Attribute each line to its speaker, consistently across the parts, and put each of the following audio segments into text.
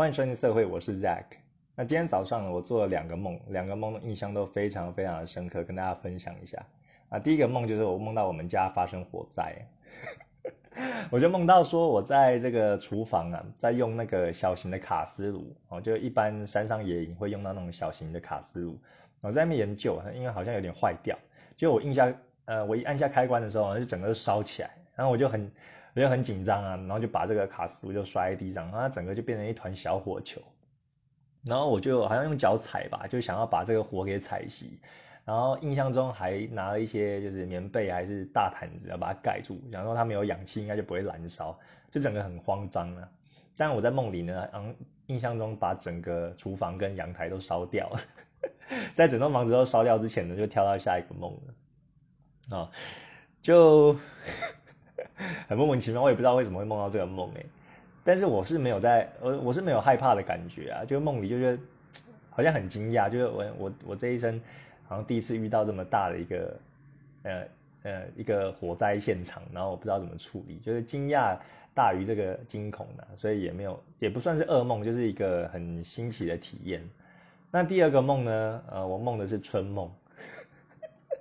Speaker 1: 欢迎收听社会，我是 Zack。那今天早上呢，我做了两个梦，两个梦的印象都非常非常的深刻，跟大家分享一下。啊，第一个梦就是我梦到我们家发生火灾，我就梦到说我在这个厨房啊，在用那个小型的卡斯炉哦，就一般山上野营会用到那种小型的卡斯炉，我在那边研究，因为好像有点坏掉，就我印象，呃，我一按下开关的时候，就整个烧起来，然后我就很。我就很紧张啊，然后就把这个卡斯炉就摔在地上，然后它整个就变成一团小火球，然后我就好像用脚踩吧，就想要把这个火给踩熄，然后印象中还拿了一些就是棉被还是大毯子要把它盖住，想说它没有氧气应该就不会燃烧，就整个很慌张啊。但我在梦里呢，嗯，印象中把整个厨房跟阳台都烧掉了，在整栋房子都烧掉之前呢，就跳到下一个梦了，啊，就。很莫名其妙，我也不知道为什么会梦到这个梦哎，但是我是没有在，我我是没有害怕的感觉啊，就梦里就觉得好像很惊讶，就是我我我这一生好像第一次遇到这么大的一个呃呃一个火灾现场，然后我不知道怎么处理，就是惊讶大于这个惊恐的，所以也没有也不算是噩梦，就是一个很新奇的体验。那第二个梦呢，呃，我梦的是春梦。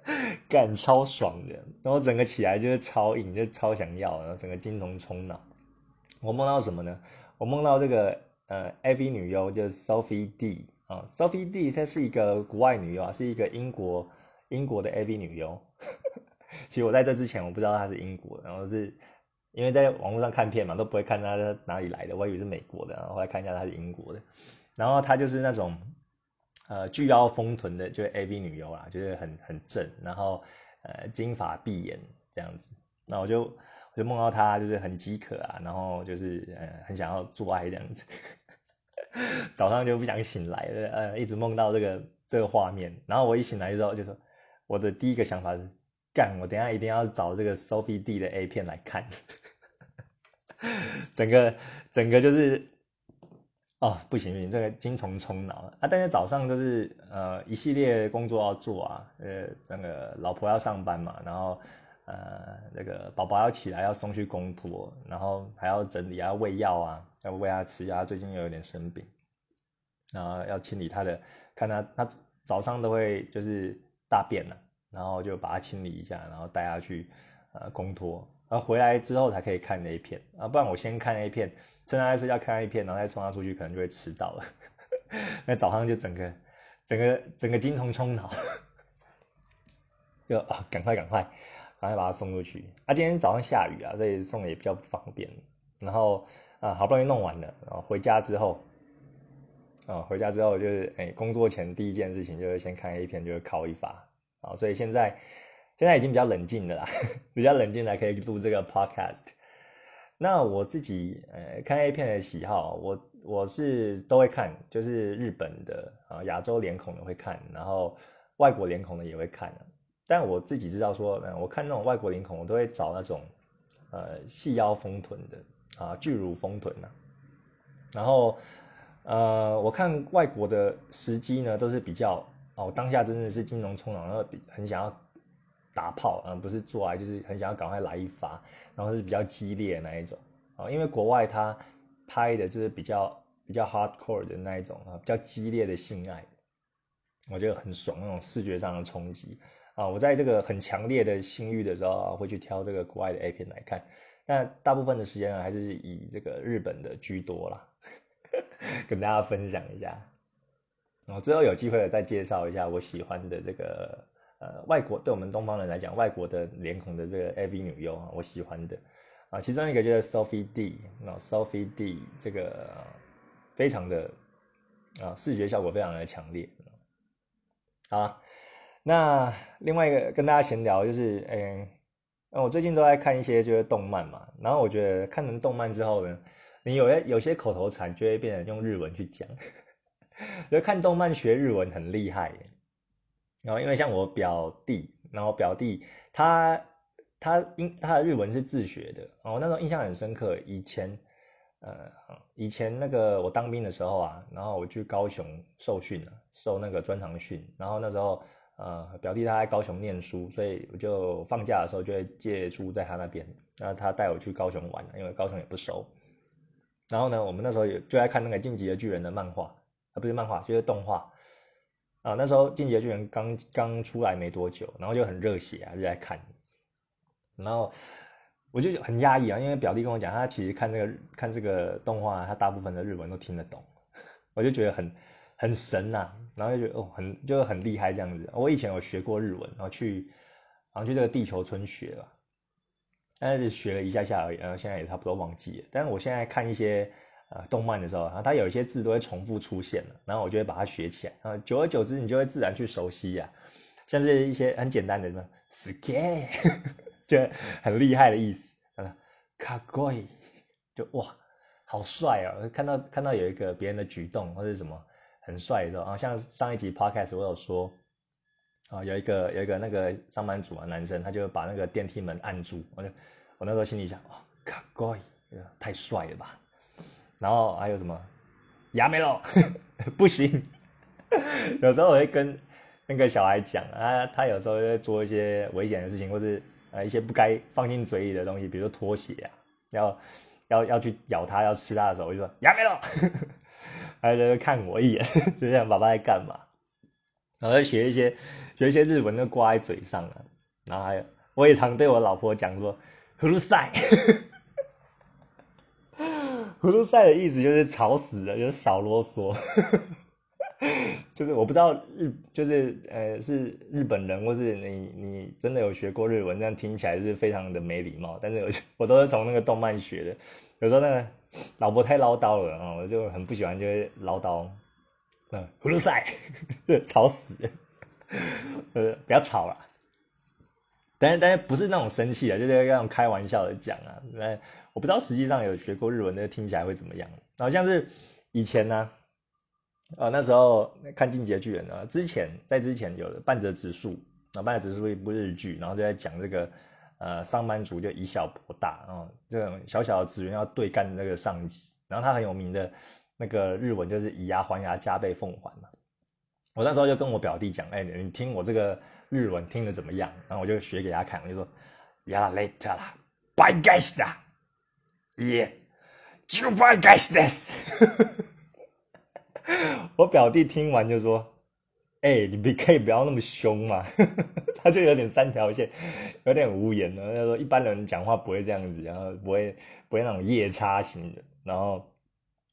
Speaker 1: 干超爽的，然后整个起来就是超硬，就超想要，然后整个精虫冲脑。我梦到什么呢？我梦到这个呃，AV 女优就是 Sophie D 啊，Sophie D 她是一个国外女优啊，是一个英国英国的 AV 女优。其实我在这之前我不知道她是英国，然后是因为在网络上看片嘛，都不会看她哪里来的，我以为是美国的，然后后来看一下她是英国的，然后她就是那种。呃，巨腰丰臀的，就是 A V 女优啦，就是很很正，然后呃金发碧眼这样子，那我就我就梦到她就是很饥渴啊，然后就是呃很想要做爱这样子，早上就不想醒来了，呃一直梦到这个这个画面，然后我一醒来之后就说，我的第一个想法是，干，我等下一定要找这个 Sophie D 的 A 片来看，整个整个就是。哦，不行不行，这个精虫冲脑啊！但是早上就是呃一系列工作要做啊，呃那个老婆要上班嘛，然后呃那个宝宝要起来要送去工托，然后还要整理要喂药啊，要喂他吃药，最近又有点生病，然后要清理他的，看他他早上都会就是大便了，然后就把它清理一下，然后带他去呃工托。然后回来之后才可以看 A 片啊，不然我先看 A 片，趁他在睡觉看 A 片，然后再送他出去，可能就会迟到了。那早上就整个、整个、整个精虫冲脑，就啊，赶快、赶快、赶快把他送出去。啊，今天早上下雨啊，所以送也比较不方便。然后啊，好不容易弄完了，然后回家之后，啊，回家之后就是哎，工作前第一件事情就是先看 A 片，就是考一发啊，所以现在。现在已经比较冷静的啦，比较冷静才可以录这个 podcast。那我自己呃看 A 片的喜好，我我是都会看，就是日本的啊亚洲脸孔的会看，然后外国脸孔的也会看。但我自己知道说，我看那种外国脸孔，我都会找那种呃细腰丰臀的啊巨乳丰臀呐。然后呃我看外国的时机呢，都是比较哦当下真的是金融冲浪，然后比很想要。打炮啊，不是做爱，就是很想要赶快来一发，然后是比较激烈的那一种。啊，因为国外他拍的就是比较比较 hardcore 的那一种啊，比较激烈的性爱，我觉得很爽，那种视觉上的冲击。啊，我在这个很强烈的性欲的时候啊，会去挑这个国外的 A 片来看，那大部分的时间呢，还是以这个日本的居多啦，跟大家分享一下，然后之后有机会了再介绍一下我喜欢的这个。呃，外国对我们东方人来讲，外国的脸孔的这个 AV 女优啊，我喜欢的啊，其中一个就是 Sophie D，那 Sophie D 这个非常的啊，视觉效果非常的强烈啊。那另外一个跟大家闲聊就是，嗯，我最近都在看一些就是动漫嘛，然后我觉得看完动漫之后呢，你有有些口头禅就会变成用日文去讲，就看动漫学日文很厉害。然后因为像我表弟，然后表弟他他英他的日文是自学的，然后那时候印象很深刻。以前呃以前那个我当兵的时候啊，然后我去高雄受训啊，受那个专长训。然后那时候呃表弟他在高雄念书，所以我就放假的时候就会借住在他那边，然后他带我去高雄玩，因为高雄也不熟。然后呢，我们那时候也就在看那个《进击的巨人》的漫画，啊，不是漫画，就是动画。啊，那时候《进击的巨人》刚刚出来没多久，然后就很热血啊，就在看。然后我就很压抑啊，因为表弟跟我讲，他其实看这个看这个动画，他大部分的日文都听得懂，我就觉得很很神呐，然后就觉得哦，很就很厉害这样子。我以前有学过日文，然后去然后去这个地球村学了，但是学了一下下而已，然后现在也差不多忘记了。但是我现在看一些啊动漫的时候，然啊，它有一些字都会重复出现，然后我就会把它学起来，然后久而久之，你就会自然去熟悉呀。像是一些很简单的什么，sky。就很厉害的意思，啊，卡贵，就哇，好帅哦！看到看到有一个别人的举动或者什么很帅的时候啊，像上一集 podcast 我有说，啊，有一个有一个那个上班族啊，男生他就把那个电梯门按住，我就我那时候心里想，哇，卡贵，太帅了吧！然后还有什么，牙没了，不行，有时候我会跟那个小孩讲啊，他有时候会做一些危险的事情，或是。呃，一些不该放进嘴里的东西，比如说拖鞋啊，要要要去咬他，要吃他的时候，我就说牙没了，还有看我一眼，就这样，爸爸在干嘛？然后学一些学一些日文，就挂在嘴上了。然后还有，我也常对我老婆讲说，葫芦塞，葫芦塞的意思就是吵死了，就是少啰嗦。就是我不知道日就是呃是日本人或是你你真的有学过日文，这样听起来是非常的没礼貌。但是我我都是从那个动漫学的。有时候那个老婆太唠叨了啊，我就很不喜欢，就会唠叨。嗯，葫芦塞，吵死了！呃，不要吵了。但是但是不是那种生气啊，就是那种开玩笑的讲啊。那我不知道实际上有学过日文的听起来会怎么样。好像是以前呢。啊，那时候看《进阶巨人》呢，之前在之前有半泽直树啊，半泽直树一部日剧，然后就在讲这个呃上班族就以小博大啊，这种小小的职员要对干那个上级，然后他很有名的那个日文就是以牙还牙，加倍奉还嘛。我那时候就跟我表弟讲，哎，你听我这个日文听的怎么样？然后我就学给他看，我就说，やられたら、倍返し だ。いえ、十倍返しです。我表弟听完就说：“哎，你别可以不要那么凶嘛。”他就有点三条线，有点无言了。他说：“一般人讲话不会这样子，然后不会不会那种夜叉型的，然后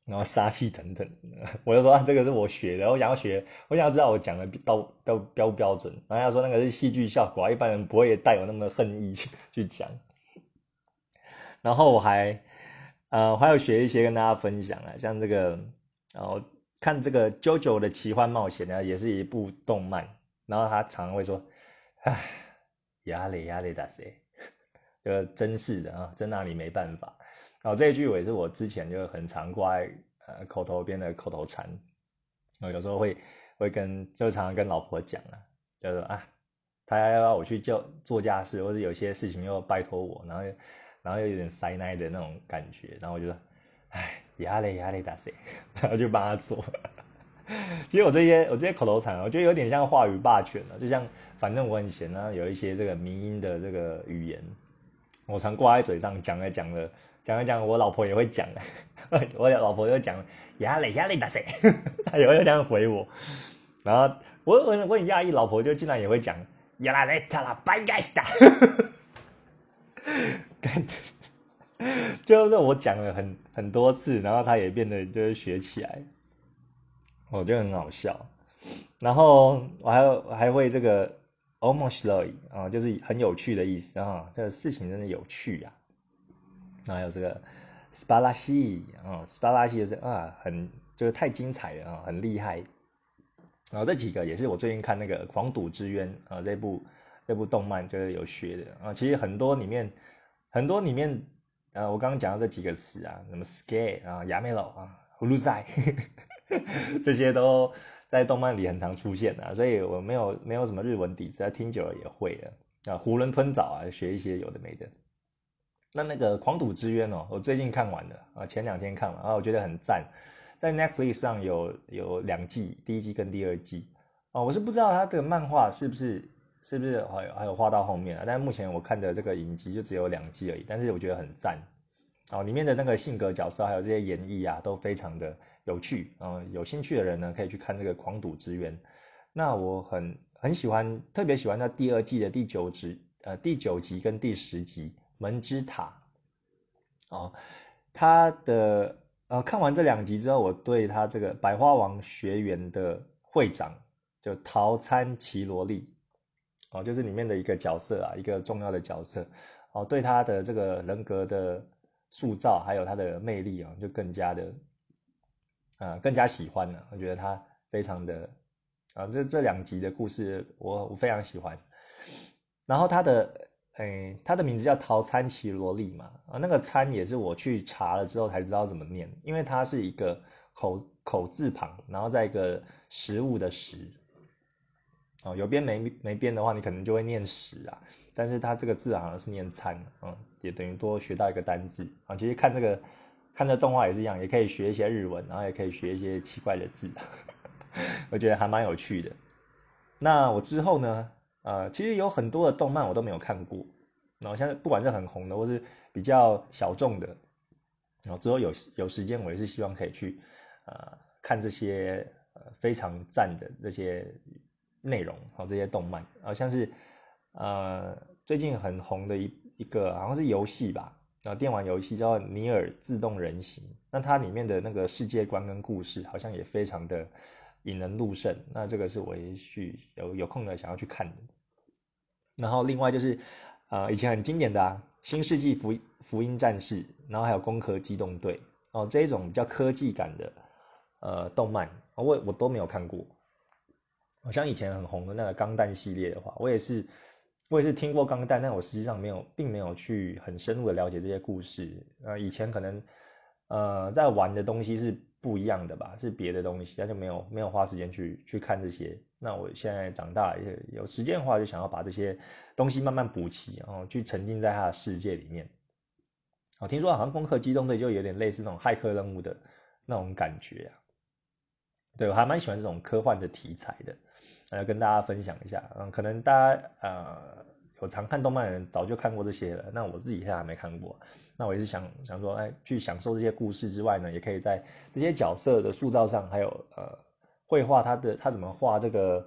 Speaker 1: 然后杀气腾腾。”我就说：“这个是我学的，我想要学，我想要知道我讲的到标标不标准。”然后他说：“那个是戏剧效果，一般人不会带有那么恨意去去讲。”然后我还 呃还有学一些跟大家分享啊，像这个然后。看这个《JoJo 的奇幻冒险》呢，也是一部动漫。然后他常常会说：“唉，压力压力大些，就真是的啊，真拿你没办法。”然后这一句我也是我之前就很常挂在呃口头边的口头禅。我有时候会会跟就常常跟老婆讲啊，就说啊，他要我去叫做家事，或者有些事情又拜托我，然后然后又有点塞奶的那种感觉，然后我就说：“唉。”压力压力大些，然后就帮他做。其实我这些我这些口头禅，我觉得有点像话语霸权了。就像反正我很闲啊，有一些这个民音的这个语言，我常挂在嘴上讲着讲着讲着讲，我老婆也会讲。我老婆就讲压力压力大些，她也会这样回我。然后我我我很讶异，老婆就竟然也会讲压力塔拉白盖斯达。就是我讲了很很多次，然后他也变得就是学起来，我觉得很好笑。然后我还还会这个 almost l o 啊，就是很有趣的意思啊，这个事情真的有趣呀。还有这个 s p a 西啊 s p a 西就是啊，很就是太精彩了啊，很厉害。然后这几个也是我最近看那个《狂赌之渊》啊，这部这部动漫就是有学的啊。其实很多里面很多里面。呃，我刚刚讲到这几个词啊，什么 scare 啊、亚美罗啊、葫芦仔，这些都在动漫里很常出现的，所以我没有没有什么日文底子，听久了也会了啊。囫囵吞枣啊，学一些有的没的。那那个《狂赌之渊》哦，我最近看完了啊，前两天看完啊，我觉得很赞，在 Netflix 上有有两季，第一季跟第二季啊，我是不知道它的漫画是不是。是不是还有还有画到后面啊？但是目前我看的这个影集就只有两季而已，但是我觉得很赞哦，里面的那个性格角色还有这些演绎啊，都非常的有趣。嗯，有兴趣的人呢，可以去看这个《狂赌之渊》。那我很很喜欢，特别喜欢它第二季的第九集，呃，第九集跟第十集《门之塔》。哦，他的呃，看完这两集之后，我对他这个百花王学园的会长，就桃餐奇罗莉。哦，就是里面的一个角色啊，一个重要的角色哦，对他的这个人格的塑造，还有他的魅力啊，就更加的，呃，更加喜欢了。我觉得他非常的啊，这这两集的故事，我我非常喜欢。然后他的，哎，他的名字叫桃参奇罗莉嘛，啊，那个参也是我去查了之后才知道怎么念，因为它是一个口口字旁，然后再一个食物的食。哦，有边没没边的话，你可能就会念屎啊。但是它这个字好像是念餐，嗯，也等于多学到一个单字啊。其实看这个看这动画也是一样，也可以学一些日文，然后也可以学一些奇怪的字，我觉得还蛮有趣的。那我之后呢，呃，其实有很多的动漫我都没有看过，然后像不管是很红的或是比较小众的，然后之后有有时间我也是希望可以去呃看这些呃非常赞的这些。内容好，这些动漫啊，像是呃最近很红的一一个好像是游戏吧，啊电玩游戏叫《尼尔：自动人形》，那它里面的那个世界观跟故事好像也非常的引人入胜，那这个是我也许有有空的想要去看的。然后另外就是呃以前很经典的啊《新世纪福福音战士》，然后还有《攻壳机动队》哦这一种比较科技感的呃动漫，我我都没有看过。好像以前很红的那个钢弹系列的话，我也是，我也是听过钢弹，但我实际上没有，并没有去很深入的了解这些故事。呃，以前可能，呃，在玩的东西是不一样的吧，是别的东西，那就没有没有花时间去去看这些。那我现在长大也有时间的话，就想要把这些东西慢慢补齐，然后去沉浸在他的世界里面。我听说好像《攻壳机动队》就有点类似那种骇客任务的那种感觉啊。对我还蛮喜欢这种科幻的题材的。来跟大家分享一下，嗯，可能大家呃有常看动漫的人早就看过这些了，那我自己现在还没看过，那我也是想想说，哎，去享受这些故事之外呢，也可以在这些角色的塑造上，还有呃绘画他的他怎么画这个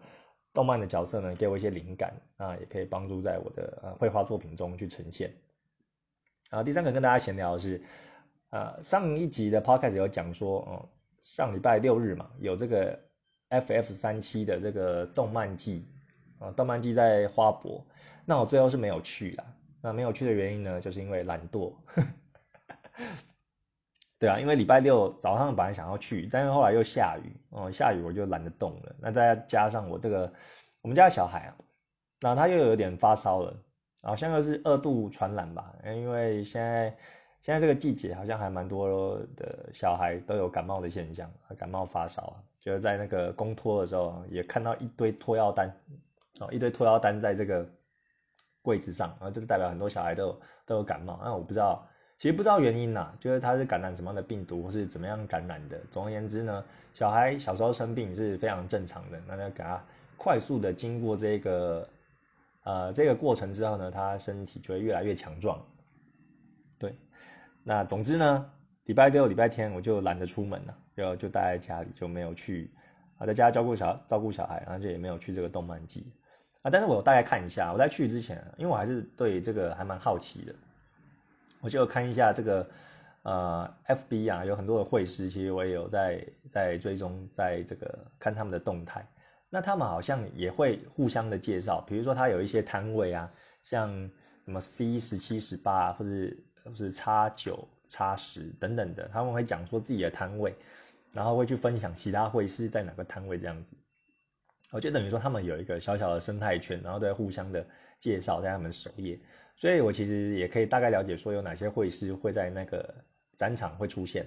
Speaker 1: 动漫的角色呢，给我一些灵感啊，也可以帮助在我的呃绘画作品中去呈现。啊，第三个跟大家闲聊的是，呃，上一集的 podcast 有讲说，哦，上礼拜六日嘛，有这个。FF 三七的这个动漫季啊，动漫季在花博，那我最后是没有去啦。那没有去的原因呢，就是因为懒惰。对啊，因为礼拜六早上本来想要去，但是后来又下雨哦，下雨我就懒得动了。那再加上我这个我们家小孩啊，那他又有点发烧了，好像又是二度传染吧？因为现在现在这个季节好像还蛮多的小孩都有感冒的现象，感冒发烧啊。就是在那个公托的时候，也看到一堆托药单，哦，一堆托药单在这个柜子上，然后就是代表很多小孩都有都有感冒。那我不知道，其实不知道原因呐，就是他是感染什么样的病毒，或是怎么样感染的。总而言之呢，小孩小时候生病是非常正常的。那要给他快速的经过这个呃这个过程之后呢，他身体就会越来越强壮。对，那总之呢。礼拜六、礼拜天我就懒得出门了，就就待在家里，就没有去啊，在家照顾小照顾小孩，然后就也没有去这个动漫季啊。但是我大概看一下，我在去之前，因为我还是对这个还蛮好奇的，我就看一下这个呃，FB 啊，有很多的会师，其实我也有在在追踪，在这个看他们的动态。那他们好像也会互相的介绍，比如说他有一些摊位啊，像什么 C 十七、十八，或者或是叉九。差十等等的，他们会讲说自己的摊位，然后会去分享其他会是在哪个摊位这样子，我就等于说他们有一个小小的生态圈，然后在互相的介绍在他们首页，所以我其实也可以大概了解说有哪些会师会在那个展场会出现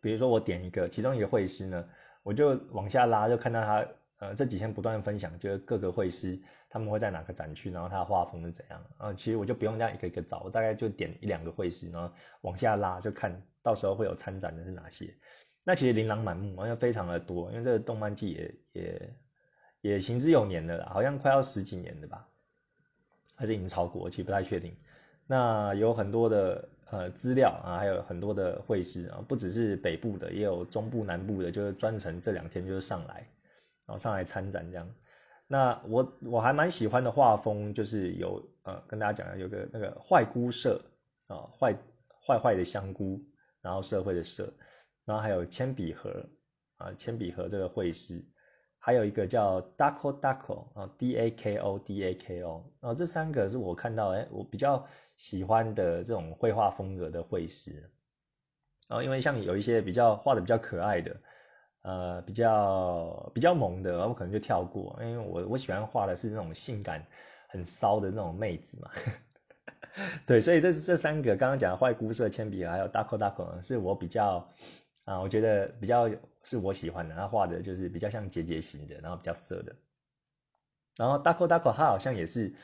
Speaker 1: 比如说我点一个其中一个会师呢，我就往下拉就看到他。呃，这几天不断分享，就是各个会师他们会在哪个展区，然后他的画风是怎样啊？其实我就不用这样一个一个找，我大概就点一两个会师，然后往下拉，就看到时候会有参展的是哪些。那其实琳琅满目，好像非常的多，因为这个动漫季也也也行之有年的了，好像快要十几年的吧，还是已经超过，其实不太确定。那有很多的呃资料啊，还有很多的会师啊，不只是北部的，也有中部、南部的，就是专程这两天就是上来，然后上来参展这样。那我我还蛮喜欢的画风，就是有呃跟大家讲有个那个坏菇社啊，坏坏坏的香菇，然后社会的社，然后还有铅笔盒啊，铅笔盒这个绘师。还有一个叫 Dako Dako 啊，D A K O D A K O 啊，这三个是我看到哎，我比较喜欢的这种绘画风格的绘师啊，因为像有一些比较画的比较可爱的，呃，比较比较萌的，我可能就跳过，因为我我喜欢画的是那种性感很骚的那种妹子嘛。对，所以这这三个刚刚讲的坏姑色铅笔还有 Dako Dako 是我比较啊，我觉得比较。是我喜欢的，他画的就是比较像结节型的，然后比较色的。然后 Dako Dako 他好像也是，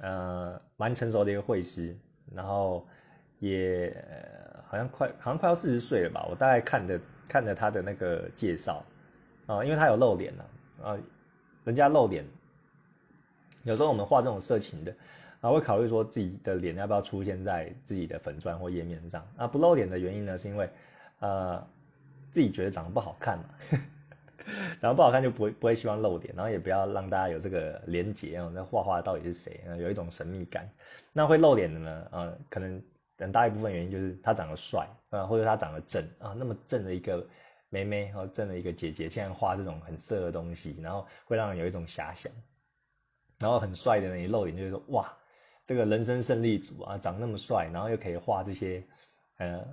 Speaker 1: 呃，蛮成熟的一个绘师，然后也好像快好像快要四十岁了吧。我大概看的看着他的那个介绍啊，因为他有露脸了啊，人家露脸，有时候我们画这种色情的啊，会考虑说自己的脸要不要出现在自己的粉砖或页面上啊。不露脸的原因呢，是因为呃。自己觉得长得不好看嘛，长得不好看就不会不会希望露脸，然后也不要让大家有这个连结哦。那画画到底是谁？有一种神秘感。那会露脸的呢？呃，可能很大一部分原因就是他长得帅啊，或者他长得正啊。那么正的一个妹妹和正的一个姐姐，现在画这种很色的东西，然后会让人有一种遐想。然后很帅的人一露脸，就是说哇，这个人生胜利组啊，长那么帅，然后又可以画这些呃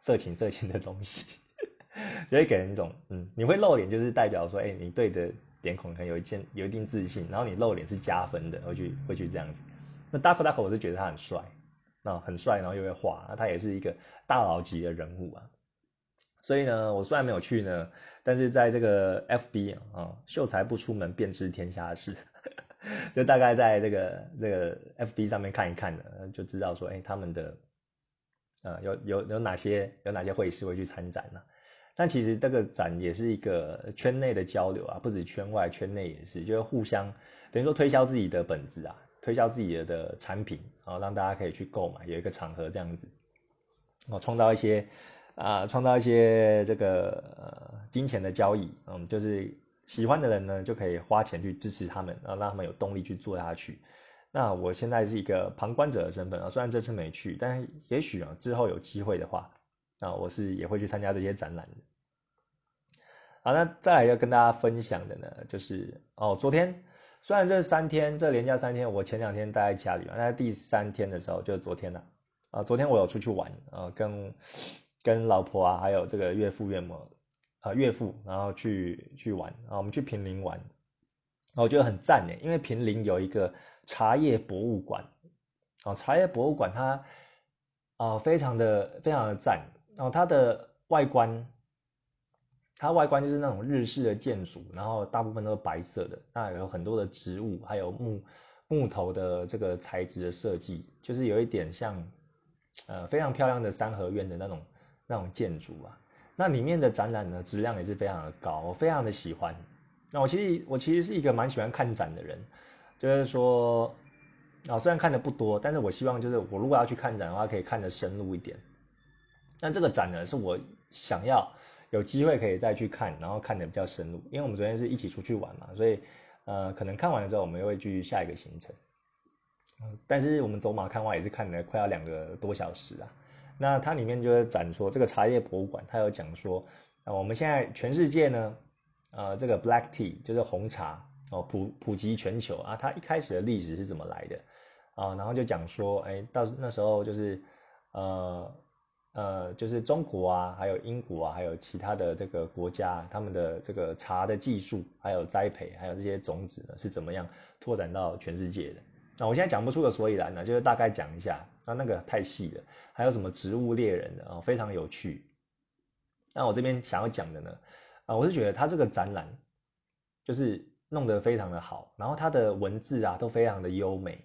Speaker 1: 色情色情的东西。就会给人一种，嗯，你会露脸，就是代表说，哎，你对的脸孔可能有一件有一定自信，然后你露脸是加分的，会去会去这样子。那大 a 大 k 我是觉得他很帅，啊很帅，然后又会画，那他也是一个大佬级的人物啊。所以呢，我虽然没有去呢，但是在这个 FB 啊，秀才不出门便知天下事，就大概在这个这个 FB 上面看一看呢，就知道说，哎，他们的，呃，有有有哪些有哪些会师会去参展呢？但其实这个展也是一个圈内的交流啊，不止圈外，圈内也是，就是互相等于说推销自己的本子啊，推销自己的的产品然后，让大家可以去购买，有一个场合这样子，哦，创造一些啊，创造一些这个呃金钱的交易，嗯，就是喜欢的人呢就可以花钱去支持他们，啊，让他们有动力去做下去。那我现在是一个旁观者的身份啊，虽然这次没去，但也许啊之后有机会的话。啊，我是也会去参加这些展览的。好，那再来要跟大家分享的呢，就是哦，昨天虽然这三天这连假三天，我前两天待在家里嘛，那第三天的时候就是昨天了。啊，昨天我有出去玩啊，跟跟老婆啊，还有这个岳父岳母啊，岳父，然后去去玩啊，我们去平林玩，我觉得很赞呢，因为平林有一个茶叶博物馆，啊，茶叶博物馆它啊，非常的非常的赞。然后它的外观，它外观就是那种日式的建筑，然后大部分都是白色的，那有很多的植物，还有木木头的这个材质的设计，就是有一点像，呃，非常漂亮的三合院的那种那种建筑啊。那里面的展览呢，质量也是非常的高，我非常的喜欢。那我其实我其实是一个蛮喜欢看展的人，就是说，啊，虽然看的不多，但是我希望就是我如果要去看展的话，可以看得深入一点。那这个展呢，是我想要有机会可以再去看，然后看的比较深入。因为我们昨天是一起出去玩嘛，所以呃，可能看完了之后，我们又会去下一个行程。但是我们走马看花也是看了快要两个多小时啊。那它里面就是展说这个茶叶博物馆，它有讲说，啊，我们现在全世界呢，呃，这个 black tea 就是红茶哦，普普及全球啊，它一开始的历史是怎么来的啊？然后就讲说，哎，到那时候就是呃。呃，就是中国啊，还有英国啊，还有其他的这个国家，他们的这个茶的技术，还有栽培，还有这些种子呢，是怎么样拓展到全世界的？那我现在讲不出个所以然呢，就是大概讲一下。那那个太细了，还有什么植物猎人的啊，非常有趣。那我这边想要讲的呢，啊，我是觉得他这个展览就是弄得非常的好，然后他的文字啊都非常的优美。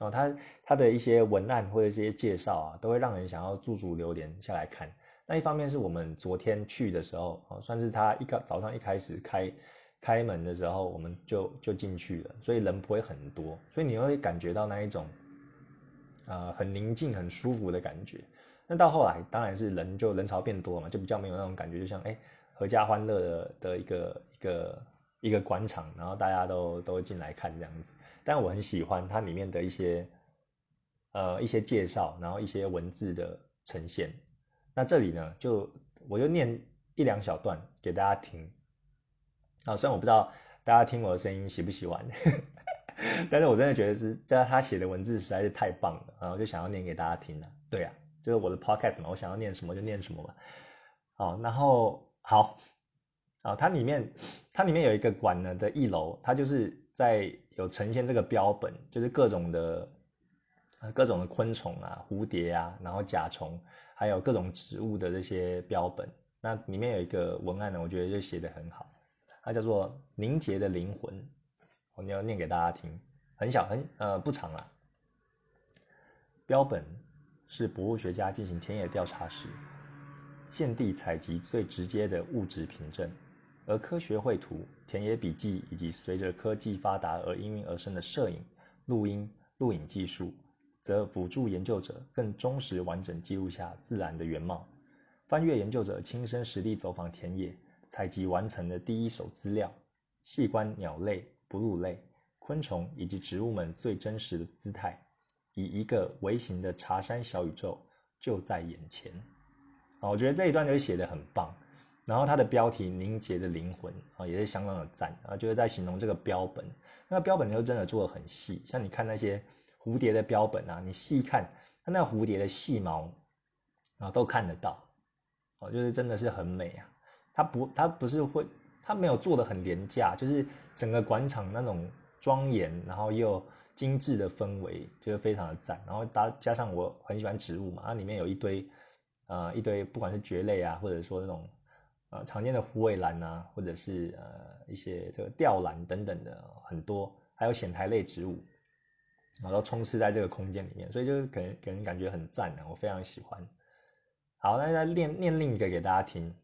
Speaker 1: 哦，他他的一些文案或者一些介绍啊，都会让人想要驻足留连下来看。那一方面是我们昨天去的时候，哦，算是他一个早上一开始开开门的时候，我们就就进去了，所以人不会很多，所以你会感觉到那一种呃很宁静、很舒服的感觉。那到后来当然是人就人潮变多嘛，就比较没有那种感觉，就像哎合家欢乐的的一个一个一个广场，然后大家都都进来看这样子。但我很喜欢它里面的一些呃一些介绍，然后一些文字的呈现。那这里呢，就我就念一两小段给大家听。啊，虽然我不知道大家听我的声音喜不喜欢，但是我真的觉得是在他写的文字实在是太棒了，然后就想要念给大家听了。对呀，就是我的 podcast 嘛，我想要念什么就念什么嘛。好，然后好，啊，它里面它里面有一个馆呢的一楼，它就是在有呈现这个标本，就是各种的各种的昆虫啊，蝴蝶啊，然后甲虫。还有各种植物的这些标本，那里面有一个文案呢，我觉得就写的很好，它叫做“凝结的灵魂”，我要念给大家听，很小很呃不长啊。标本是博物学家进行田野调查时，现地采集最直接的物质凭证，而科学绘图、田野笔记以及随着科技发达而应运而生的摄影、录音、录影技术。则辅助研究者更忠实完整记录下自然的原貌。翻阅研究者亲身实地走访田野，采集完成的第一手资料，细观鸟类、哺乳类、昆虫以及植物们最真实的姿态，以一个微型的茶山小宇宙就在眼前。啊，我觉得这一段就写的很棒。然后它的标题“凝结的灵魂”啊，也是相当的赞啊，就是在形容这个标本。那标本就真的做的很细，像你看那些。蝴蝶的标本啊，你细看它那蝴蝶的细毛啊，都看得到哦，就是真的是很美啊。它不，它不是会，它没有做的很廉价，就是整个广场那种庄严，然后又精致的氛围，就是非常的赞。然后搭加上我很喜欢植物嘛，它里面有一堆呃一堆，不管是蕨类啊，或者说那种呃常见的虎尾兰啊，或者是呃一些这个吊兰等等的很多，还有藓苔类植物。然后充斥在这个空间里面，所以就是给人给人感觉很赞的，我非常喜欢。好，那再念念另一个给大家听。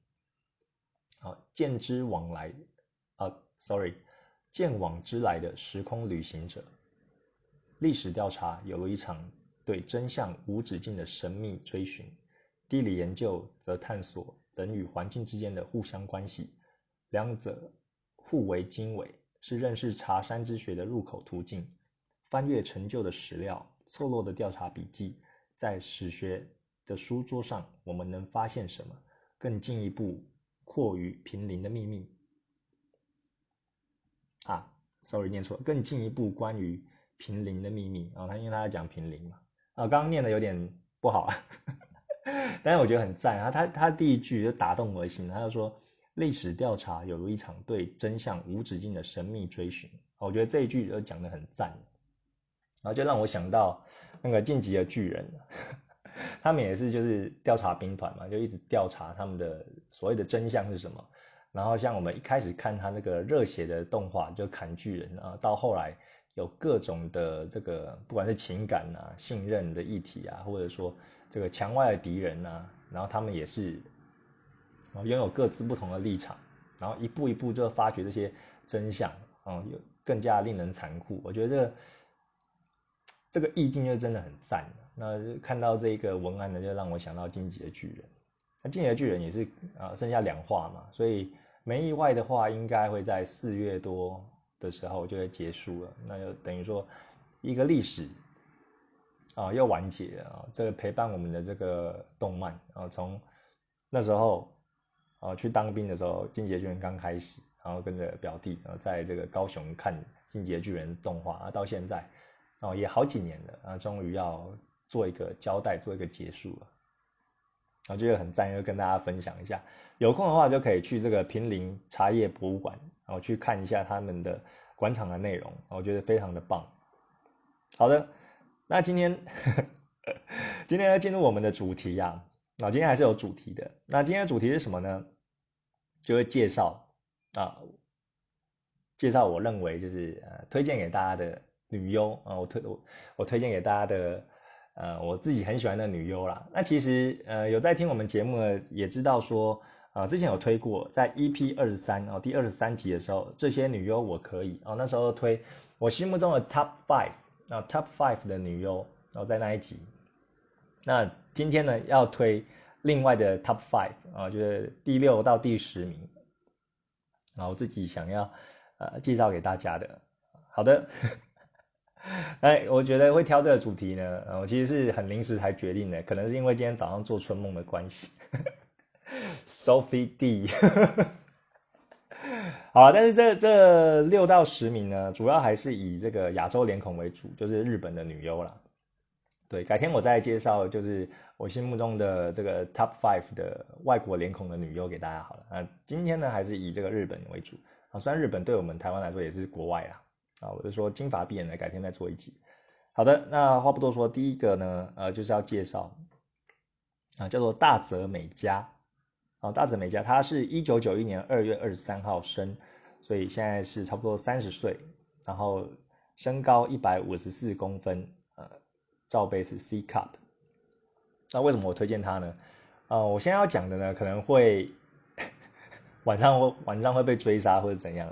Speaker 1: 好，见之往来，啊，sorry，见往之来的时空旅行者。历史调查有了一场对真相无止境的神秘追寻，地理研究则探索人与环境之间的互相关系，两者互为经纬，是认识茶山之学的入口途径。翻阅陈旧的史料、错落的调查笔记，在史学的书桌上，我们能发现什么？更进一步扩于平林的秘密。啊，sorry，念错，更进一步关于平林的秘密。啊，他因为他在讲平林嘛。啊，刚刚念的有点不好，但是我觉得很赞啊，他他第一句就打动我的心，他就说历史调查有如一场对真相无止境的神秘追寻，我觉得这一句就讲的很赞。然后就让我想到那个晋级的巨人，他们也是就是调查兵团嘛，就一直调查他们的所谓的真相是什么。然后像我们一开始看他那个热血的动画，就砍巨人啊，到后来有各种的这个不管是情感啊、信任的议题啊，或者说这个墙外的敌人啊，然后他们也是拥有各自不同的立场，然后一步一步就发掘这些真相，啊，又更加令人残酷。我觉得。这个意境就真的很赞那看到这个文案呢，就让我想到《进击的巨人》。那《晋级的巨人》也是啊，剩下两话嘛，所以没意外的话，应该会在四月多的时候就会结束了。那就等于说一个历史啊，又完结啊。这个陪伴我们的这个动漫啊，从那时候啊去当兵的时候，《晋级的巨人》刚开始，然后跟着表弟啊，在这个高雄看《晋级的巨人》动画啊，到现在。哦，也好几年了啊，终于要做一个交代，做一个结束了。我觉得很赞，就跟大家分享一下。有空的话就可以去这个平林茶叶博物馆，然后去看一下他们的馆场的内容，我觉得非常的棒。好的，那今天呵呵今天要进入我们的主题呀，那今天还是有主题的。那今天的主题是什么呢？就会介绍啊，介绍我认为就是呃推荐给大家的。女优啊，我推我我推荐给大家的，呃，我自己很喜欢的女优啦。那其实呃有在听我们节目的也知道说，啊之前有推过，在 EP 二十三哦第二十三集的时候，这些女优我可以哦那时候推我心目中的 Top Five 啊 Top Five 的女优然后在那一集。那今天呢，要推另外的 Top Five 啊，就是第六到第十名，然后自己想要呃介绍给大家的。好的，哎，我觉得会挑这个主题呢，我其实是很临时才决定的，可能是因为今天早上做春梦的关系。Sophie D，好但是这这六到十名呢，主要还是以这个亚洲脸孔为主，就是日本的女优啦。对，改天我再介绍，就是我心目中的这个 Top Five 的外国脸孔的女优给大家好了。啊，今天呢还是以这个日本为主啊，虽然日本对我们台湾来说也是国外啦。啊，我就说金发碧眼的，改天再做一集。好的，那话不多说，第一个呢，呃，就是要介绍啊，叫做大泽美嘉。啊，大泽美嘉，她是一九九一年二月二十三号生，所以现在是差不多三十岁，然后身高一百五十四公分。呃罩杯是 C cup，那为什么我推荐她呢？呃，我现在要讲的呢，可能会 晚上会晚上会被追杀或者怎样，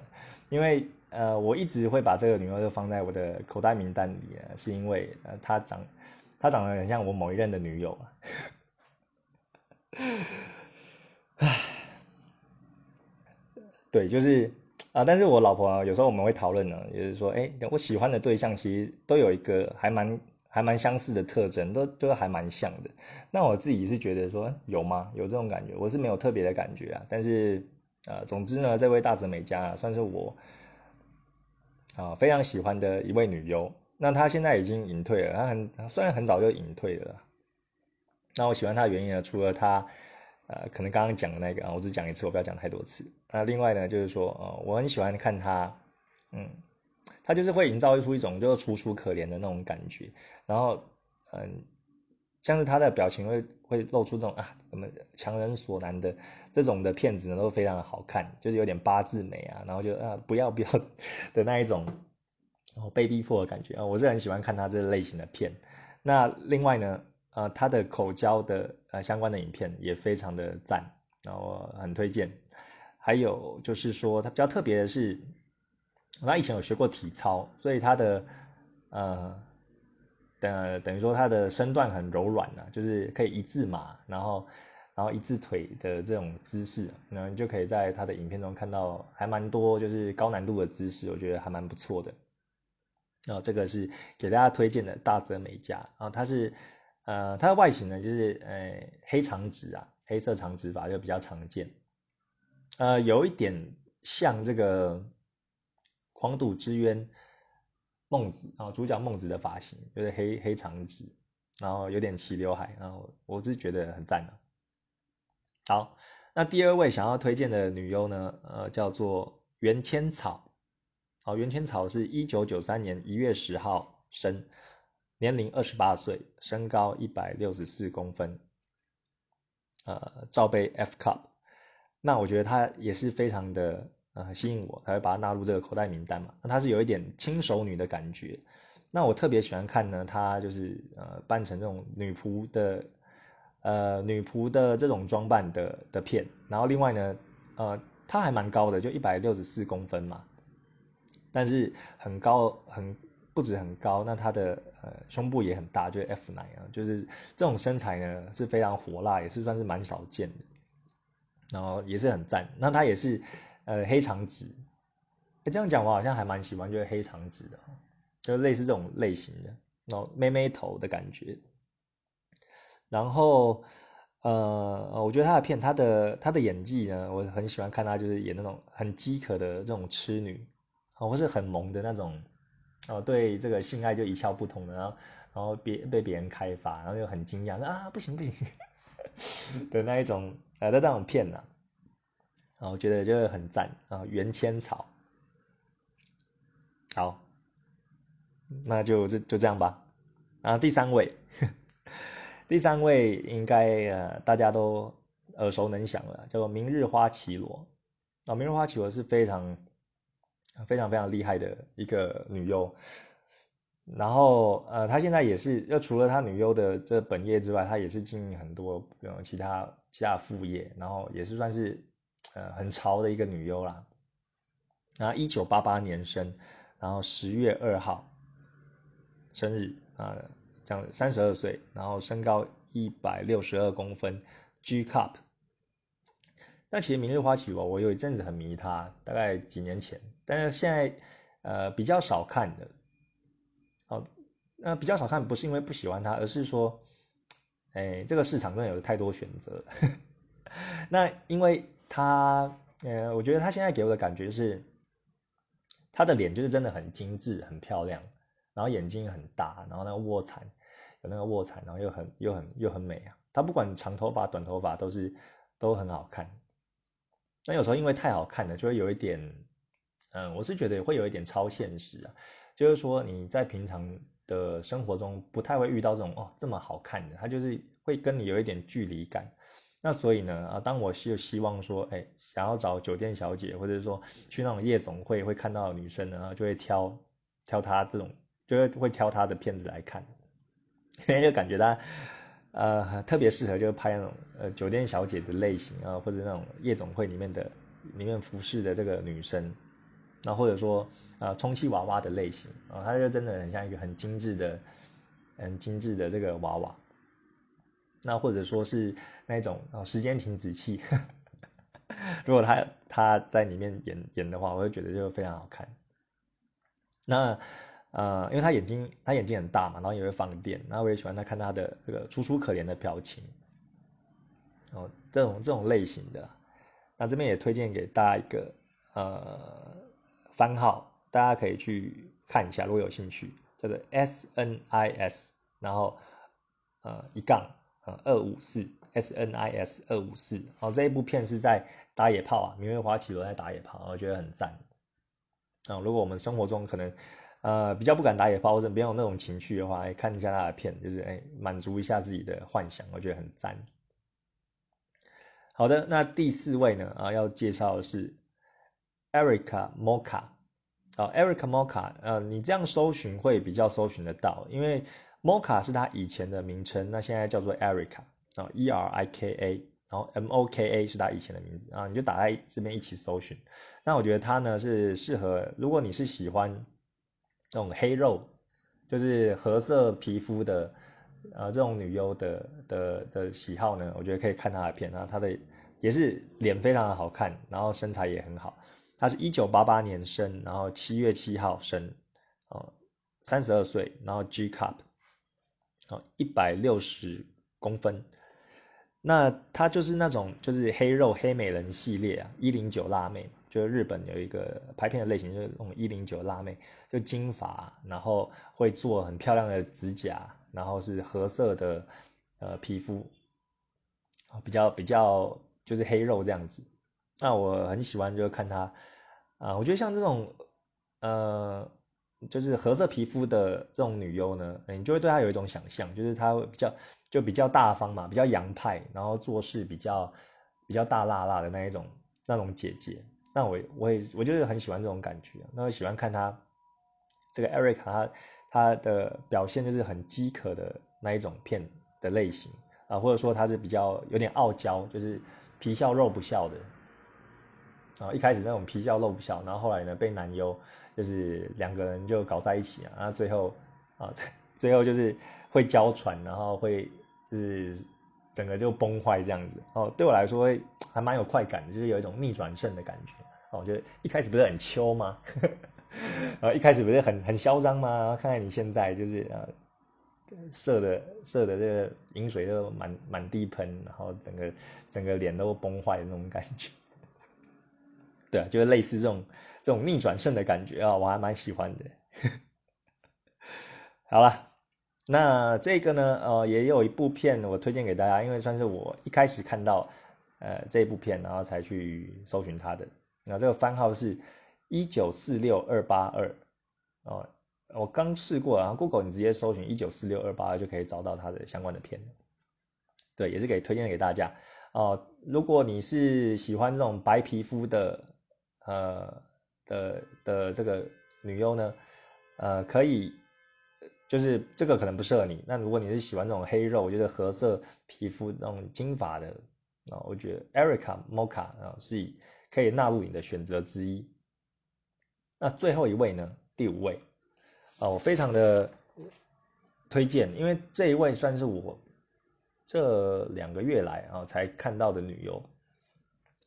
Speaker 1: 因为呃，我一直会把这个女优就放在我的口袋名单里，是因为呃，她长她长得很像我某一任的女友啊。唉，对，就是啊，但是我老婆啊有时候我们会讨论呢，就是说，哎，我喜欢的对象其实都有一个还蛮。还蛮相似的特征，都都还蛮像的。那我自己是觉得说有吗？有这种感觉？我是没有特别的感觉啊。但是呃，总之呢，这位大泽美嘉算是我啊非常喜欢的一位女优。那她现在已经隐退了，她很虽然很早就隐退了。那我喜欢她的原因呢，除了她呃可能刚刚讲的那个啊，我只讲一次，我不要讲太多次。那另外呢，就是说呃，我很喜欢看他，嗯。他就是会营造出一种就是楚楚可怜的那种感觉，然后，嗯，像是他的表情会会露出这种啊，怎么强人所难的这种的片子呢，都非常的好看，就是有点八字眉啊，然后就啊不要不要的那一种，然后被逼迫的感觉啊，我是很喜欢看他这类型的片。那另外呢，呃，他的口交的呃相关的影片也非常的赞，然后很推荐。还有就是说，他比较特别的是。他以前有学过体操，所以他的呃等等于说他的身段很柔软呐，就是可以一字马，然后然后一字腿的这种姿势，然后你就可以在他的影片中看到还蛮多就是高难度的姿势，我觉得还蛮不错的。然后这个是给大家推荐的大泽美嘉啊，他是呃它的外形呢就是呃黑长直啊，黑色长直发就比较常见，呃有一点像这个。狂赌之渊，孟子啊，主角孟子的发型就是黑黑长直，然后有点齐刘海，然后我是觉得很赞的。好，那第二位想要推荐的女优呢，呃，叫做袁千草。好，袁千草是一九九三年一月十号生，年龄二十八岁，身高一百六十四公分，呃，罩杯 F cup。那我觉得她也是非常的。呃，吸引我才会把它纳入这个口袋名单嘛。那她是有一点轻熟女的感觉。那我特别喜欢看呢，她就是呃扮成这种女仆的，呃女仆的这种装扮的的片。然后另外呢，呃，她还蛮高的，就一百六十四公分嘛。但是很高，很不止很高，那她的呃胸部也很大，就是 F 奶啊，就是这种身材呢是非常火辣，也是算是蛮少见的。然后也是很赞。那她也是。呃，黑长直，哎，这样讲我好像还蛮喜欢，就是黑长直的，就类似这种类型的，然后妹妹头的感觉。然后，呃，我觉得他的片，他的他的演技呢，我很喜欢看他，就是演那种很饥渴的这种痴女，啊，或是很萌的那种，哦，对这个性爱就一窍不通的，然后然后别被别人开发，然后又很惊讶，啊，不行不行 的那一种，呃那那种片呢。啊，我觉得就很赞啊，原千草。好，那就就就这样吧。啊第三位，第三位应该呃大家都耳熟能详了，叫做明日花绮罗。啊，明日花绮罗是非常非常非常厉害的一个女优。然后呃，她现在也是，要除了她女优的这本业之外，她也是经营很多呃其他其他副业，然后也是算是。呃，很潮的一个女优啦。然后一九八八年生，然后十月二号生日啊，这样三十二岁，然后身高一百六十二公分，G cup。那其实明日花绮罗，我有一阵子很迷她，大概几年前，但是现在呃比较少看的。哦，那比较少看不是因为不喜欢她，而是说，哎，这个市场真的有太多选择。那因为她，呃，我觉得她现在给我的感觉是，她的脸就是真的很精致、很漂亮，然后眼睛很大，然后那个卧蚕有那个卧蚕，然后又很又很又很美啊。她不管长头发、短头发都是都很好看。那有时候因为太好看了，就会有一点，嗯，我是觉得会有一点超现实啊。就是说你在平常的生活中不太会遇到这种哦这么好看的，他就是会跟你有一点距离感。那所以呢，啊，当我是希望说，哎，想要找酒店小姐，或者说去那种夜总会会看到女生呢，就会挑挑她这种，就会会挑她的片子来看，因为就感觉她。呃，特别适合就是拍那种呃酒店小姐的类型啊，或者那种夜总会里面的里面服饰的这个女生，那或者说呃充气娃娃的类型啊，它就真的很像一个很精致的、很精致的这个娃娃。那或者说是那种啊时间停止器，如果他他在里面演演的话，我就觉得就非常好看。那。呃，因为他眼睛，他眼睛很大嘛，然后也会放电，那我也喜欢他看他的这个楚楚可怜的表情，哦，这种这种类型的，那这边也推荐给大家一个呃番号，大家可以去看一下，如果有兴趣，叫做 S N I S，然后呃一杠呃二五四 S N I S 二五四，哦，这一部片是在打野炮啊，明月花绮罗在打野炮，我觉得很赞，啊，如果我们生活中可能。呃，比较不敢打野炮或者没有那种情绪的话，来看一下他的片，就是哎，满足一下自己的幻想，我觉得很赞。好的，那第四位呢，啊，要介绍的是 Erica Mocha，啊，Erica Mocha，呃，你这样搜寻会比较搜寻得到，因为 Mocha 是他以前的名称，那现在叫做 Erica，啊，E R I K A，然后 M O K A 是他以前的名字，啊，你就打在这边一起搜寻。那我觉得他呢是适合，如果你是喜欢。这种黑肉，就是褐色皮肤的，呃，这种女优的的的喜好呢，我觉得可以看她的片啊，她的也是脸非常的好看，然后身材也很好。她是一九八八年生，然后七月七号生，哦，三十二岁，然后 G cup，哦，一百六十公分。那她就是那种就是黑肉黑美人系列啊，一零九辣妹。就是日本有一个拍片的类型，就是那种一零九辣妹，就金发，然后会做很漂亮的指甲，然后是褐色的呃皮肤，比较比较就是黑肉这样子。那我很喜欢，就是看她啊，我觉得像这种呃，就是褐色皮肤的这种女优呢，你就会对她有一种想象，就是她比较就比较大方嘛，比较洋派，然后做事比较比较大辣辣的那一种那种姐姐。那我我也我就是很喜欢这种感觉，那我喜欢看她这个 Eric 他他的表现就是很饥渴的那一种片的类型啊，或者说她是比较有点傲娇，就是皮笑肉不笑的啊。一开始那种皮笑肉不笑，然后后来呢被男优就是两个人就搞在一起啊，然后最后啊 最后就是会娇喘，然后会就是整个就崩坏这样子哦。对我来说还蛮有快感的，就是有一种逆转胜的感觉。哦，就一开始不是很秋吗？呃，一开始不是很很嚣张吗？看看你现在就是呃，射的射的这个饮水都满满地喷，然后整个整个脸都崩坏的那种感觉。对啊，就是类似这种这种逆转胜的感觉啊，我还蛮喜欢的。好了，那这个呢，呃，也有一部片我推荐给大家，因为算是我一开始看到呃这部片，然后才去搜寻它的。那这个番号是一九四六二八二哦，我刚试过，然后 Google 你直接搜寻一九四六二八二就可以找到它的相关的片。对，也是可以推荐给大家哦。如果你是喜欢这种白皮肤的呃的的这个女优呢，呃，可以就是这个可能不适合你。那如果你是喜欢这种黑肉，我觉得褐色皮肤那种金发的啊，我觉得 Erica Mocha 啊是以。可以纳入你的选择之一。那最后一位呢？第五位啊，我非常的推荐，因为这一位算是我这两个月来啊才看到的女优，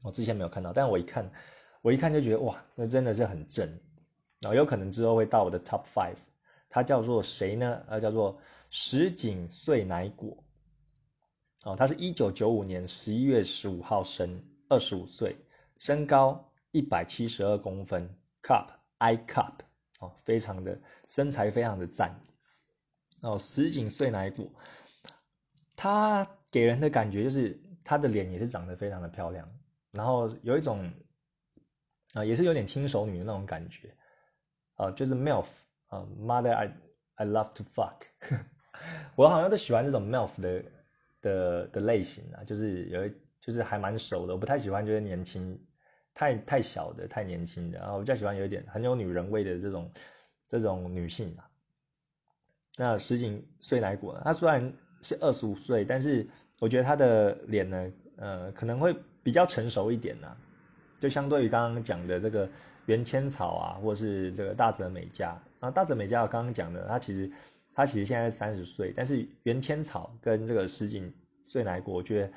Speaker 1: 我之前没有看到，但我一看，我一看就觉得哇，那真的是很正啊，有可能之后会到我的 top five。她叫做谁呢？呃，叫做石井穗乃果。哦，他是一九九五年十一月十五号生，二十五岁，身高一百七十二公分，cup I cup，哦，非常的身材非常的赞。哦，石井穗乃果，他给人的感觉就是他的脸也是长得非常的漂亮，然后有一种啊，也是有点轻熟女的那种感觉，啊，就是 milf 啊，mother I I love to fuck，我好像都喜欢这种 milf 的的的类型啊，就是有就是还蛮熟的，我不太喜欢就是年轻太太小的太年轻的，然后我比较喜欢有一点很有女人味的这种这种女性啊。那石井穗乃果呢，她虽然是二十五岁，但是我觉得她的脸呢，呃，可能会比较成熟一点呐。就相对于刚刚讲的这个原千草啊，或是这个大泽美嘉啊，大泽美嘉我刚刚讲的，他其实他其实现在三十岁，但是原千草跟这个石井穗乃果，我觉得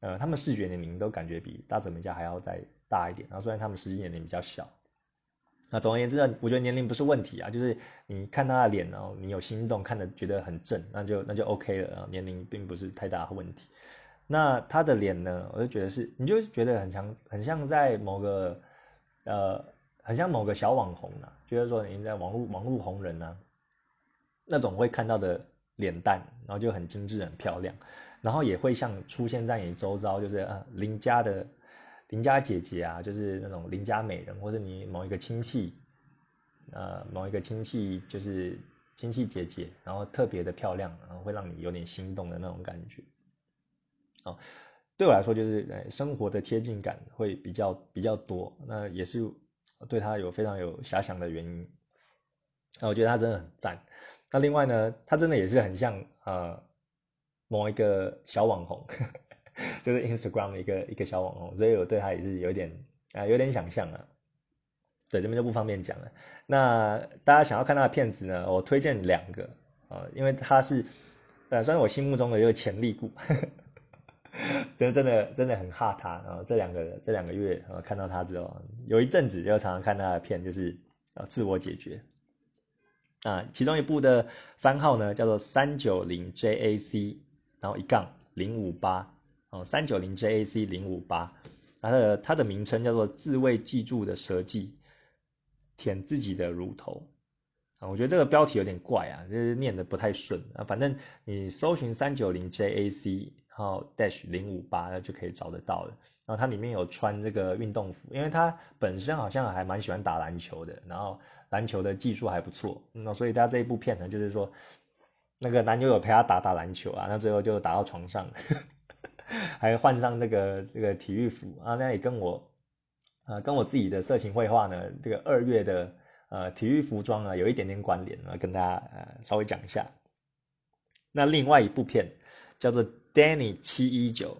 Speaker 1: 呃，他们视觉年龄都感觉比大泽美嘉还要再大一点。然后虽然他们实际年龄比较小。那总而言之呢，我觉得年龄不是问题啊，就是你看他的脸，然后你有心动，看的觉得很正，那就那就 OK 了，年龄并不是太大的问题。那他的脸呢，我就觉得是，你就觉得很像，很像在某个，呃，很像某个小网红啊，就是说你在网络网络红人啊，那种会看到的脸蛋，然后就很精致很漂亮，然后也会像出现在你周遭，就是呃邻家的。邻家姐姐啊，就是那种邻家美人，或者你某一个亲戚，呃，某一个亲戚就是亲戚姐姐，然后特别的漂亮，然后会让你有点心动的那种感觉。哦，对我来说就是生活的贴近感会比较比较多，那也是对他有非常有遐想的原因。那我觉得他真的很赞。那另外呢，他真的也是很像呃某一个小网红。就是 Instagram 一个一个小网红，所以我对他也是有点啊有点想象啊。对，这边就不方便讲了。那大家想要看他的片子呢，我推荐两个啊，因为他是呃算是我心目中的一个潜力股，真的真的很怕他。然后这两个这两个月啊看到他之后，有一阵子就常常看他的片，就是啊自我解决啊，其中一部的番号呢叫做三九零 JAC，然后一杠零五八。哦，三九零 JAC 零五八，它的它的名称叫做自卫记住的舌技，舔自己的乳头啊，我觉得这个标题有点怪啊，就是念的不太顺啊。反正你搜寻三九零 JAC，然后 dash 零五八，那就可以找得到了。然后它里面有穿这个运动服，因为他本身好像还蛮喜欢打篮球的，然后篮球的技术还不错，那所以他这一部片呢，就是说那个男友有陪他打打篮球啊，那最后就打到床上。还换上那个这个体育服啊，那也跟我，呃，跟我自己的色情绘画呢，这个二月的呃体育服装啊，有一点点关联啊，跟大家呃稍微讲一下。那另外一部片叫做 Danny 七一九，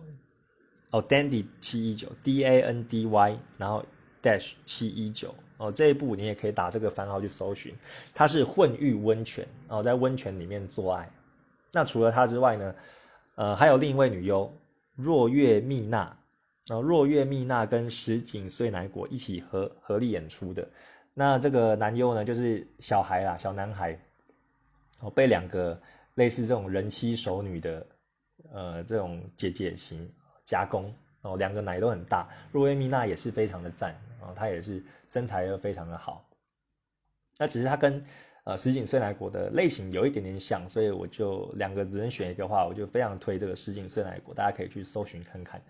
Speaker 1: 哦，Dandy 七一九，D A N D Y，然后 Dash 七一九，哦，这一部你也可以打这个番号去搜寻，它是混浴温泉，哦，在温泉里面做爱。那除了它之外呢，呃，还有另一位女优。若月蜜娜，然后若月蜜娜跟石井穗乃果一起合合力演出的，那这个男优呢，就是小孩啦，小男孩，哦，被两个类似这种人妻熟女的，呃，这种姐姐型加工，哦，两个奶都很大，若月蜜娜也是非常的赞，哦，她也是身材又非常的好，那只是她跟。呃，石井穗奶果的类型有一点点像，所以我就两个只能选一个话，我就非常推这个石井穗奶果，大家可以去搜寻看看。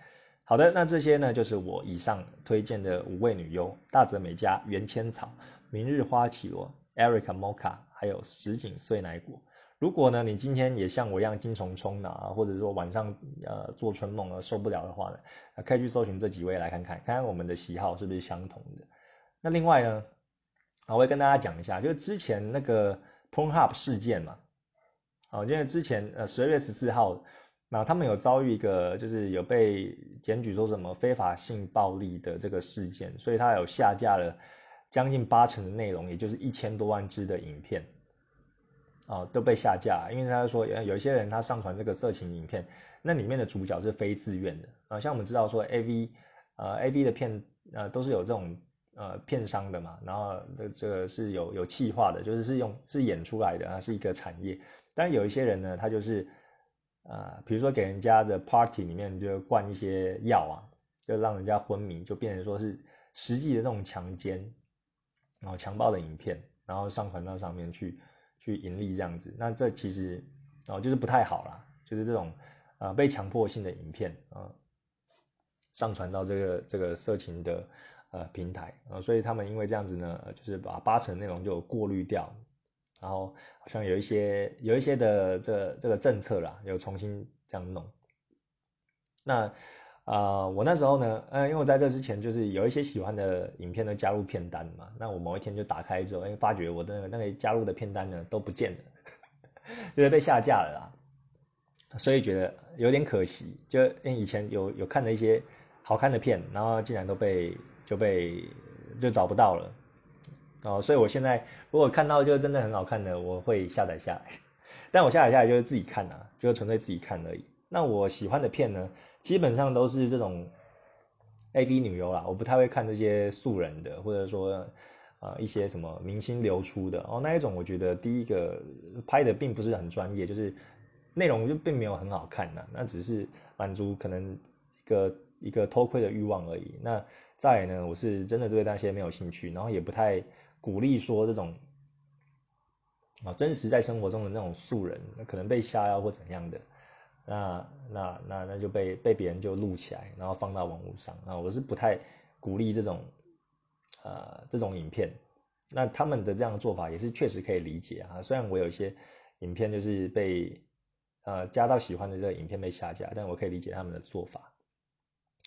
Speaker 1: 好的，那这些呢就是我以上推荐的五位女优：大泽美嘉、原千草、明日花绮罗、Erica Moka，还有石井穗奶果。如果呢你今天也像我一样精虫充脑啊，或者说晚上呃做春梦而受不了的话呢，可以去搜寻这几位来看看，看看我们的喜好是不是相同的。那另外呢？我会跟大家讲一下，就是之前那个 Pornhub 事件嘛，啊，因为之前呃十二月十四号，那他们有遭遇一个就是有被检举说什么非法性暴力的这个事件，所以他有下架了将近八成的内容，也就是一千多万支的影片，啊都被下架，因为他说有些人他上传这个色情影片，那里面的主角是非自愿的啊，像我们知道说 A V 呃 A V 的片呃都是有这种呃片商的嘛，然后这这个是有有气化的，就是是用是演出来的啊，是一个产业，但有一些人呢，他就是呃比如说给人家的 party 里面就灌一些药啊，就让人家昏迷，就变成说是实际的这种强奸。然后强暴的影片，然后上传到上面去，去盈利这样子，那这其实哦就是不太好啦，就是这种啊被强迫性的影片啊上传到这个这个色情的呃平台。啊，所以他们因为这样子呢，就是把八成内容就过滤掉，然后好像有一些有一些的这这个政策啦，有重新这样弄，那。啊，我那时候呢，呃，因为我在这之前就是有一些喜欢的影片都加入片单嘛，那我某一天就打开之后，哎，发觉我的那个加入的片单呢都不见了，就是被下架了啦，所以觉得有点可惜，就因为以前有有看的一些好看的片，然后竟然都被就被就找不到了，哦，所以我现在如果看到就真的很好看的，我会下载下来，但我下载下来就是自己看啊，就是纯粹自己看而已。那我喜欢的片呢，基本上都是这种 A V 女优啦，我不太会看这些素人的，或者说呃一些什么明星流出的哦那一种，我觉得第一个拍的并不是很专业，就是内容就并没有很好看呐，那只是满足可能一个一个偷窥的欲望而已。那再呢，我是真的对那些没有兴趣，然后也不太鼓励说这种啊真实在生活中的那种素人可能被下药或怎样的。那那那那就被被别人就录起来，然后放到网络上啊！我是不太鼓励这种呃这种影片。那他们的这样的做法也是确实可以理解啊。虽然我有一些影片就是被呃加到喜欢的这个影片被下架，但我可以理解他们的做法。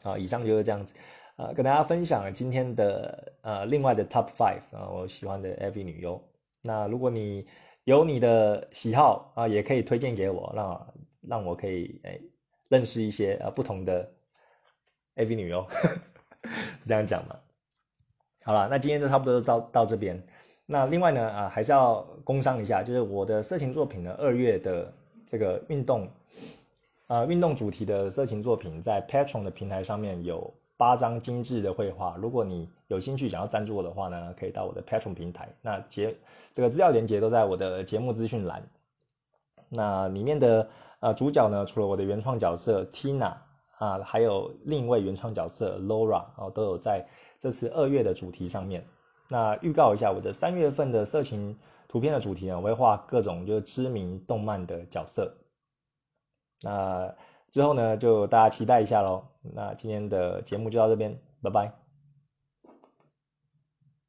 Speaker 1: 好，以上就是这样子，呃，跟大家分享今天的呃另外的 Top Five 啊，我喜欢的 AV 女优。那如果你有你的喜好啊，也可以推荐给我，让。让我可以诶认识一些呃不同的 AV 女优，是这样讲吗？好了，那今天就差不多到到这边。那另外呢啊还是要工商一下，就是我的色情作品呢，二月的这个运动呃运动主题的色情作品，在 Patron 的平台上面有八张精致的绘画。如果你有兴趣想要赞助我的话呢，可以到我的 Patron 平台。那节这个资料连接都在我的节目资讯栏。那里面的。啊，主角呢，除了我的原创角色 Tina 啊，还有另一位原创角色 Laura 哦，都有在这次二月的主题上面。那预告一下，我的三月份的色情图片的主题呢，我会画各种就是知名动漫的角色。那之后呢，就大家期待一下喽。那今天的节目就到这边，拜拜。